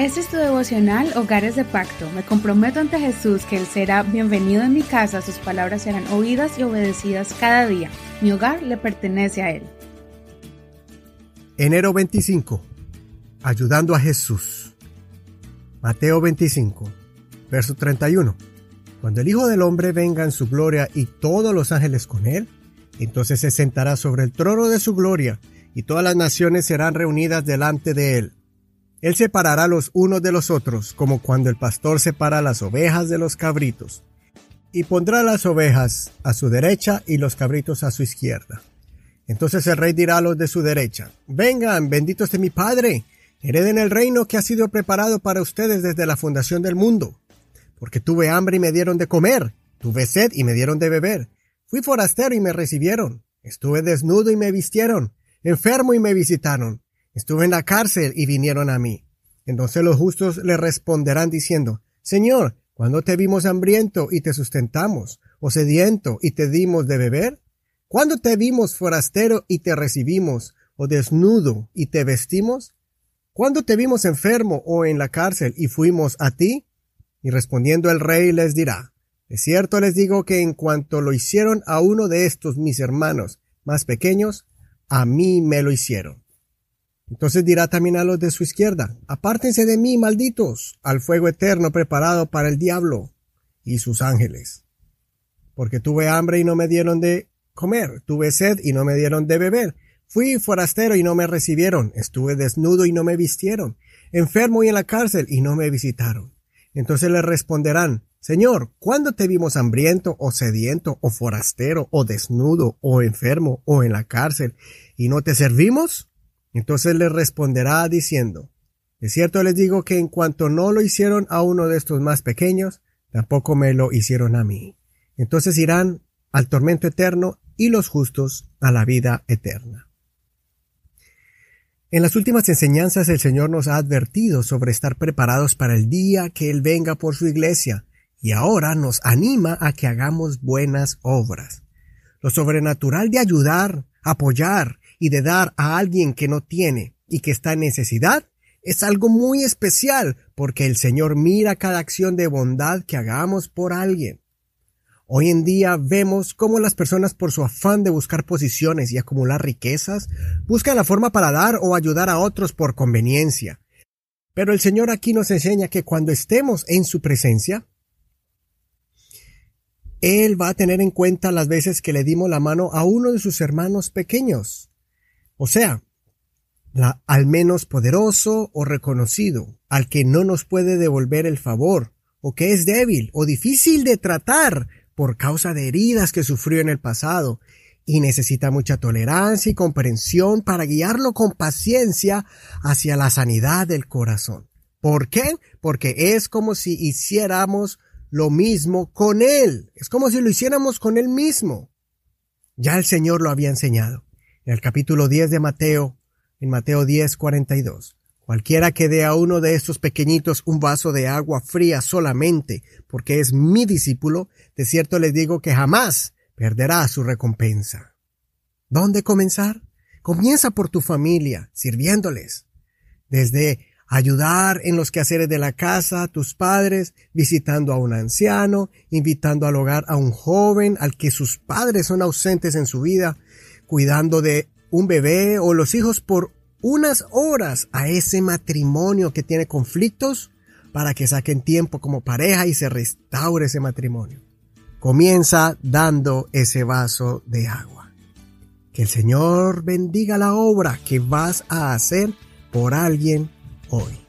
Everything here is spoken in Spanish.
Este es tu devocional Hogares de Pacto. Me comprometo ante Jesús que Él será bienvenido en mi casa, sus palabras serán oídas y obedecidas cada día. Mi hogar le pertenece a Él. Enero 25. Ayudando a Jesús. Mateo 25, verso 31. Cuando el Hijo del Hombre venga en su gloria y todos los ángeles con él, entonces se sentará sobre el trono de su gloria, y todas las naciones serán reunidas delante de él. Él separará los unos de los otros, como cuando el pastor separa las ovejas de los cabritos, y pondrá las ovejas a su derecha y los cabritos a su izquierda. Entonces el rey dirá a los de su derecha, Vengan, benditos de mi Padre, hereden el reino que ha sido preparado para ustedes desde la fundación del mundo porque tuve hambre y me dieron de comer, tuve sed y me dieron de beber, fui forastero y me recibieron, estuve desnudo y me vistieron, enfermo y me visitaron, estuve en la cárcel y vinieron a mí. Entonces los justos le responderán diciendo, Señor, ¿cuándo te vimos hambriento y te sustentamos, o sediento y te dimos de beber? ¿Cuándo te vimos forastero y te recibimos, o desnudo y te vestimos? ¿Cuándo te vimos enfermo o en la cárcel y fuimos a ti? Y respondiendo el rey les dirá, es cierto les digo que en cuanto lo hicieron a uno de estos mis hermanos más pequeños, a mí me lo hicieron. Entonces dirá también a los de su izquierda, apártense de mí, malditos, al fuego eterno preparado para el diablo y sus ángeles. Porque tuve hambre y no me dieron de comer, tuve sed y no me dieron de beber, fui forastero y no me recibieron, estuve desnudo y no me vistieron, enfermo y en la cárcel y no me visitaron. Entonces le responderán, Señor, ¿cuándo te vimos hambriento o sediento o forastero o desnudo o enfermo o en la cárcel y no te servimos? Entonces le responderá diciendo, de cierto les digo que en cuanto no lo hicieron a uno de estos más pequeños, tampoco me lo hicieron a mí. Entonces irán al tormento eterno y los justos a la vida eterna. En las últimas enseñanzas el Señor nos ha advertido sobre estar preparados para el día que Él venga por su iglesia, y ahora nos anima a que hagamos buenas obras. Lo sobrenatural de ayudar, apoyar y de dar a alguien que no tiene y que está en necesidad es algo muy especial porque el Señor mira cada acción de bondad que hagamos por alguien. Hoy en día vemos cómo las personas por su afán de buscar posiciones y acumular riquezas buscan la forma para dar o ayudar a otros por conveniencia. Pero el Señor aquí nos enseña que cuando estemos en su presencia, Él va a tener en cuenta las veces que le dimos la mano a uno de sus hermanos pequeños. O sea, la, al menos poderoso o reconocido, al que no nos puede devolver el favor, o que es débil o difícil de tratar, por causa de heridas que sufrió en el pasado y necesita mucha tolerancia y comprensión para guiarlo con paciencia hacia la sanidad del corazón. ¿Por qué? Porque es como si hiciéramos lo mismo con Él. Es como si lo hiciéramos con Él mismo. Ya el Señor lo había enseñado. En el capítulo 10 de Mateo, en Mateo 10, 42. Cualquiera que dé a uno de estos pequeñitos un vaso de agua fría solamente porque es mi discípulo, de cierto les digo que jamás perderá su recompensa. ¿Dónde comenzar? Comienza por tu familia, sirviéndoles. Desde ayudar en los quehaceres de la casa tus padres, visitando a un anciano, invitando al hogar a un joven al que sus padres son ausentes en su vida, cuidando de un bebé o los hijos por unas horas a ese matrimonio que tiene conflictos para que saquen tiempo como pareja y se restaure ese matrimonio. Comienza dando ese vaso de agua. Que el Señor bendiga la obra que vas a hacer por alguien hoy.